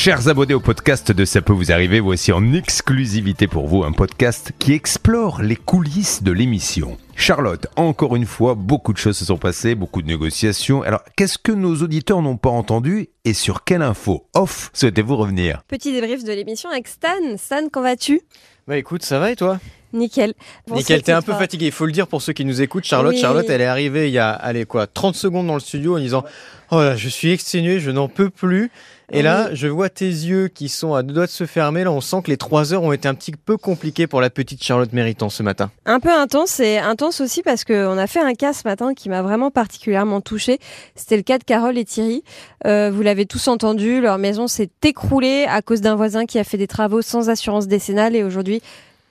Chers abonnés au podcast de Ça peut vous arriver, voici en exclusivité pour vous un podcast qui explore les coulisses de l'émission. Charlotte, encore une fois, beaucoup de choses se sont passées, beaucoup de négociations. Alors, qu'est-ce que nos auditeurs n'ont pas entendu et sur quelle info off souhaitez-vous revenir Petit débrief de l'émission avec Stan. Stan, qu'en vas-tu? Bah écoute, ça va et toi? Nickel. Nickel, t'es un peu fatigué, il faut le dire pour ceux qui nous écoutent. Charlotte, Oui. Charlotte, elle est arrivée il y a, allez quoi, 30 secondes dans le studio en disant Oh là, je suis exténué, je n'en peux plus. Et là, je vois tes yeux qui sont à deux doigts de se fermer. Là, on sent que les trois heures ont été un petit peu compliquées pour la petite Charlotte Méritant ce matin. Un peu intense et intense aussi parce qu'on a fait un cas ce matin qui m'a vraiment particulièrement touchée. C'était le cas de Carole et Thierry. Euh, vous l'avez tous entendu, leur maison s'est écroulée à cause d'un voisin qui a fait des travaux sans assurance décennale et aujourd'hui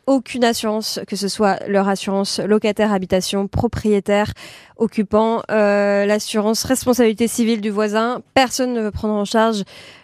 aucune assurance, que ce soit leur assurance locataire, habitation, propriétaire, occupant, euh, l'assurance responsabilité civile du voisin. Personne ne veut prendre en charge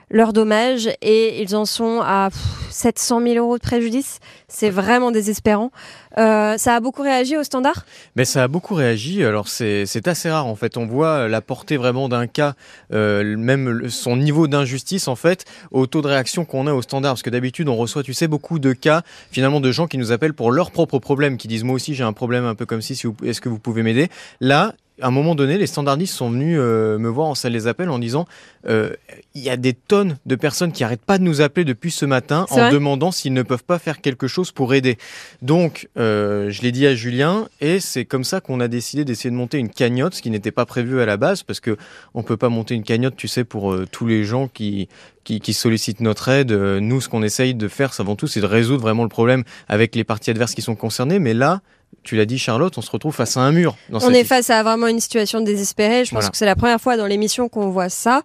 leurs dommages et ils en sont à pff, 700 000 euros de préjudice. C'est vraiment désespérant. Euh, ça a beaucoup réagi au standard? Mais ça a beaucoup réagi. Alors c'est assez rare en fait. On voit la portée vraiment d'un cas, euh, même son niveau d'injustice en fait, au taux de réaction qu'on a au standard. Parce que d'habitude on reçoit, tu sais, beaucoup de cas finalement de gens qui nous appellent pour leurs propres problèmes, qui disent moi aussi j'ai un problème un peu comme si, si est-ce que vous pouvez m'aider? Là. À un moment donné, les standardistes sont venus euh, me voir en salle des appels en disant euh, il y a des tonnes de personnes qui arrêtent pas de nous appeler depuis ce matin en demandant s'ils ne peuvent pas faire quelque chose pour aider. Donc, euh, je l'ai dit à Julien, et c'est comme ça qu'on a décidé d'essayer de monter une cagnotte, ce qui n'était pas prévu à la base, parce que on peut pas monter une cagnotte, tu sais, pour tous les gens qui, qui, qui sollicitent notre aide. Nous, ce qu'on essaye de faire, c'est avant tout, c'est de résoudre vraiment le problème avec les parties adverses qui sont concernées. Mais là, tu l'as dit, Charlotte, on se retrouve face à un mur. Dans On cette est face à vraiment une situation désespérée. Je pense que c'est la première fois dans l'émission qu'on voit ça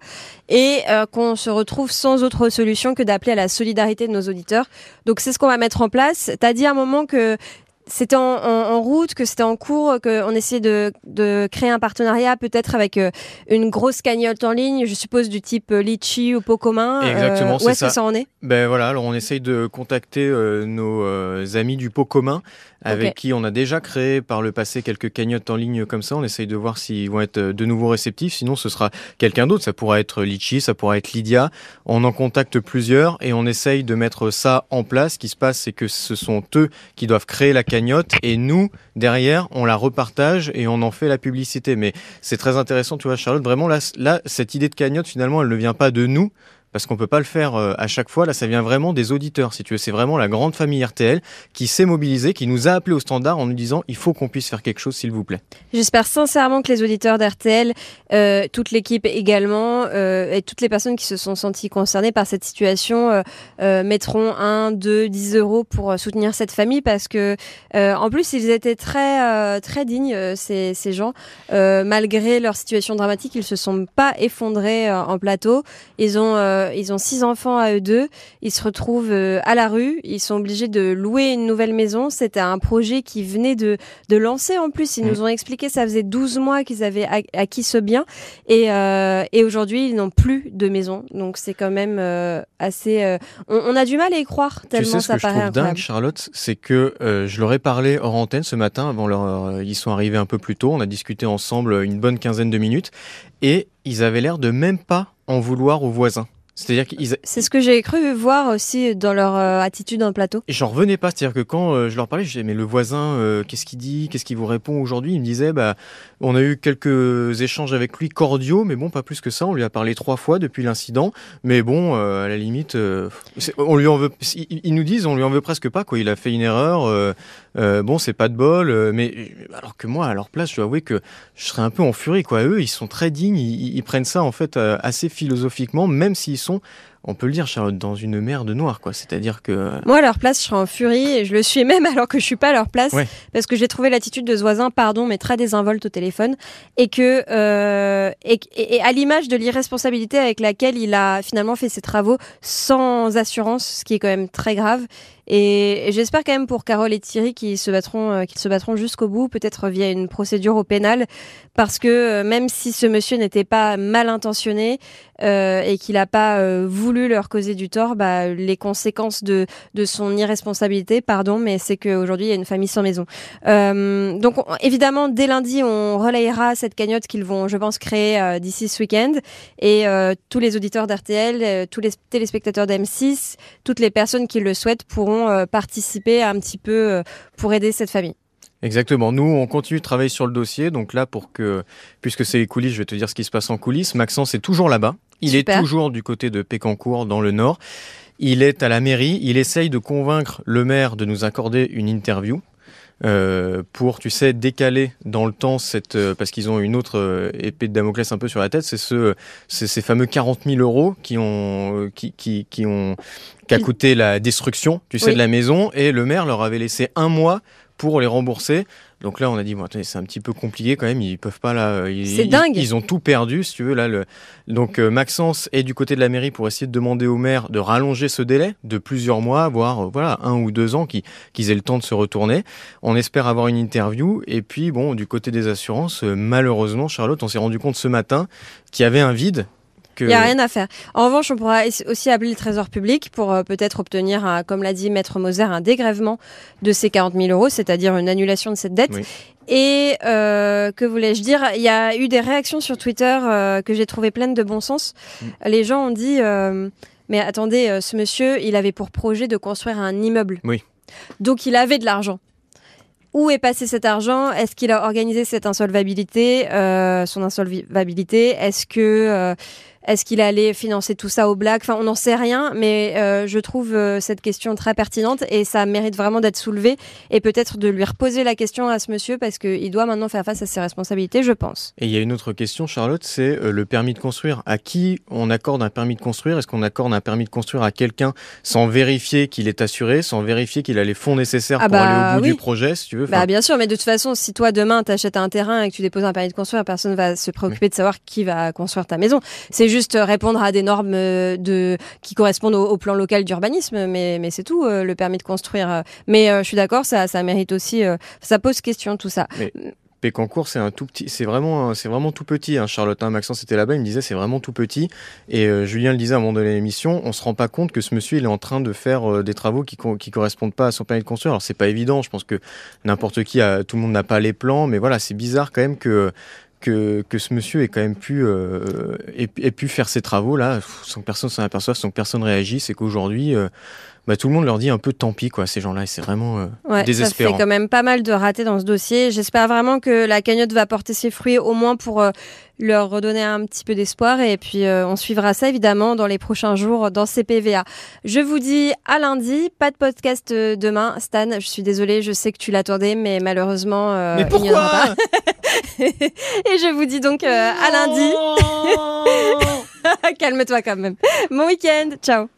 et euh, qu'on se retrouve sans autre solution que d'appeler à la solidarité de nos auditeurs. Donc c'est ce qu'on va mettre en place. Tu as dit à un moment que c'était en, en- en route, que c'était en cours, qu'on essayait de, de créer un partenariat peut-être avec euh, une grosse cagnotte en ligne, je suppose du type euh, Litchi ou pot commun. Exactement, où c'est est-ce que ça. en est? Ben voilà, alors on essaye de contacter euh, nos euh, amis du pot commun avec qui on a déjà créé par le passé quelques cagnottes en ligne comme ça. On essaye de voir s'ils vont être euh, de nouveau réceptifs. Sinon, ce sera quelqu'un d'autre. Ça pourra être Litchi, ça pourra être Lydia. On en contacte plusieurs et on essaye de mettre ça en place. Ce qui se passe, c'est que ce sont eux qui doivent créer la cagnotte et nous, derrière, on la repartage et on en fait la publicité. Mais c'est très intéressant, tu vois, Charlotte. Vraiment, là, là, cette idée de cagnotte, finalement, elle ne vient pas de nous parce qu'on peut pas le faire euh, à chaque fois. Là, ça vient vraiment des auditeurs, si tu veux. C'est vraiment la grande famille RTL qui s'est mobilisée, qui nous a appelé au standard en nous disant il faut qu'on puisse faire quelque chose, s'il vous plaît. J'espère sincèrement que les auditeurs d'RTL, euh, toute l'équipe également, euh, et toutes les personnes qui se sont senties concernées par cette situation mettront 1, 2, 10 euros pour soutenir cette famille parce que, en plus, ils étaient très, très dignes, ces, ces gens. Malgré leur situation dramatique, ils se sont pas effondrés en plateau. Ils ont, euh, ils ont six enfants à eux deux. Ils se retrouvent euh, à la rue. Ils sont obligés de louer une nouvelle maison. C'était un projet qui venait de, de lancer en plus. Ils Mm. nous ont expliqué ça faisait 12 mois qu'ils avaient ac- acquis ce bien et, euh, et aujourd'hui ils n'ont plus de maison. Donc c'est quand même assez. on, on a du mal à y croire Tu tellement sais ce ça que je paraît trouve incroyable. dingue, Charlotte, c'est que je leur ai parlé hors antenne ce matin. Avant leur, ils sont arrivés un peu plus tôt. On a discuté ensemble une bonne quinzaine de minutes et ils avaient l'air de même pas en vouloir aux voisins. C'est-à-dire qu'ils C'est ce que j'ai cru voir aussi dans leur euh, attitude dans le plateau. Et j'en revenais pas, c'est-à-dire que quand euh, je leur parlais, je disais mais le voisin, euh, qu'est-ce qu'il dit, qu'est-ce qu'il vous répond aujourd'hui? Il me disait bah on a eu quelques échanges avec lui cordiaux, mais bon pas plus que ça. On lui a parlé trois fois depuis l'incident, mais bon euh, à la limite, euh, on lui en veut. Ils, nous disent on lui en veut presque pas quoi. Il a fait une erreur, bon c'est pas de bol, mais alors que moi à leur place, je dois avouer que je serais un peu en furie quoi. Eux ils sont très dignes, ils, ils prennent ça en fait assez philosophiquement, même s'ils sont sont on peut le dire, Charlotte, dans une mer de noir, quoi. C'est-à-dire que Moi, à leur place, je serais en furie et je le suis même alors que je suis pas à leur place Ouais. parce que j'ai trouvé l'attitude de ce voisin, pardon, mais très désinvolte au téléphone et que euh, et, à l'image de l'irresponsabilité avec laquelle il a finalement fait ses travaux sans assurance, ce qui est quand même très grave. Et, et j'espère quand même pour Carole et Thierry qu'ils se battront, euh, qu'ils se battront jusqu'au bout, peut-être via une procédure au pénal, parce que euh, même si ce monsieur n'était pas mal intentionné euh, et qu'il n'a pas euh, voulu leur causer du tort, bah, les conséquences de, de son irresponsabilité, pardon, mais c'est qu'aujourd'hui, il y a une famille sans maison. Euh, donc, évidemment, dès lundi, on relayera cette cagnotte qu'ils vont, je pense, créer euh, d'ici ce week-end. Et euh, tous les auditeurs d'RTL, tous les téléspectateurs d'M6, toutes les personnes qui le souhaitent pourront participer un petit peu pour aider cette famille. Exactement. Nous, on continue de travailler sur le dossier. Donc là, pour que, puisque c'est les coulisses, je vais te dire ce qui se passe en coulisses. Maxence est toujours là-bas. Il est toujours du côté de Pécancourt, dans le nord. Il est à la mairie. Il essaye de convaincre le maire de nous accorder une interview. Euh, pour, tu sais, décaler dans le temps cette, euh, parce qu'ils ont une autre euh, épée de Damoclès un peu sur la tête, c'est ce, ces fameux 40 000 euros qui ont, qui, qui, qui ont, qui a coûté la destruction, tu sais, de la maison, et le maire leur avait laissé un mois pour les rembourser. Donc là, on a dit, bon, c'est un petit peu compliqué quand même. Ils peuvent pas là. C'est dingue. Ils, ont tout perdu, si tu veux. Là, le... donc euh, Maxence est du côté de la mairie pour essayer de demander au maire de rallonger ce délai de plusieurs mois, voire euh, voilà un ou deux ans, qu'ils aient le temps de se retourner. On espère avoir une interview. Et puis bon, du côté des assurances, euh, malheureusement, Charlotte, on s'est rendu compte ce matin qu'il y avait un vide il n'y a rien à faire. En revanche, on pourra aussi appeler le Trésor public pour euh, peut-être obtenir, comme l'a dit Maître Moser, un dégrèvement de ces 40 000 euros, c'est-à-dire une annulation de cette dette. Et euh, que voulais-je dire? Il y a eu des réactions sur Twitter euh, que j'ai trouvées pleines de bon sens. Mm. Les gens ont dit Mais attendez, ce monsieur, il avait pour projet de construire un immeuble. Oui. Donc il avait de l'argent. Où est passé cet argent? Est-ce qu'il a organisé cette insolvabilité, son insolvabilité Est-ce que est-ce qu'il allait financer tout ça au black? Enfin, on n'en sait rien, mais euh, je trouve euh, cette question très pertinente et ça mérite vraiment d'être soulevé et peut-être de lui reposer la question à ce monsieur parce qu'il doit maintenant faire face à ses responsabilités, je pense. Et il y a une autre question, Charlotte, c'est euh, le permis de construire. À qui on accorde un permis de construire? Est-ce qu'on accorde un permis de construire à quelqu'un sans vérifier qu'il est assuré, sans vérifier qu'il a les fonds nécessaires ah pour aller au bah bout du projet, si tu veux? Bah, Bien sûr, mais de toute façon, si toi demain tu achètes un terrain et que tu déposes un permis de construire, personne ne va se préoccuper de savoir qui va construire ta maison. C'est juste juste répondre à des normes euh, de, qui correspondent au, plan local d'urbanisme, mais, mais c'est tout, euh, le permis de construire. Mais euh, je suis d'accord, ça, ça mérite aussi, ça pose question tout ça. Pécancourt, c'est un tout petit, c'est vraiment, c'est vraiment tout petit. Hein. Charlotte, hein, Maxence était là-bas, il me disait c'est vraiment tout petit. Et Julien le disait à un moment de l'émission, on se rend pas compte que ce monsieur il est en train de faire des travaux qui, qui correspondent pas à son permis de construire. Alors c'est pas évident, je pense que n'importe qui, tout le monde n'a pas les plans, mais voilà, c'est bizarre quand même que que, ce monsieur ait quand même pu, euh, pu faire ses travaux là, sans que personne s'en aperçoive, sans que personne réagisse, et qu'aujourd'hui, euh, bah, tout le monde leur dit un peu tant pis, quoi, ces gens-là, et c'est vraiment euh, désespérant. Ça fait quand même pas mal de ratés dans ce dossier. J'espère vraiment que la cagnotte va porter ses fruits, au moins pour euh, leur redonner un petit peu d'espoir, et puis on suivra ça évidemment dans les prochains jours dans CPVA. Je vous dis à lundi, pas de podcast demain. Stan, je suis désolée, je sais que tu l'attendais, mais malheureusement, mais pourquoi il n'y en aura pas. Et je vous dis donc euh, à lundi. Calme-toi quand même. Bon week-end. Ciao.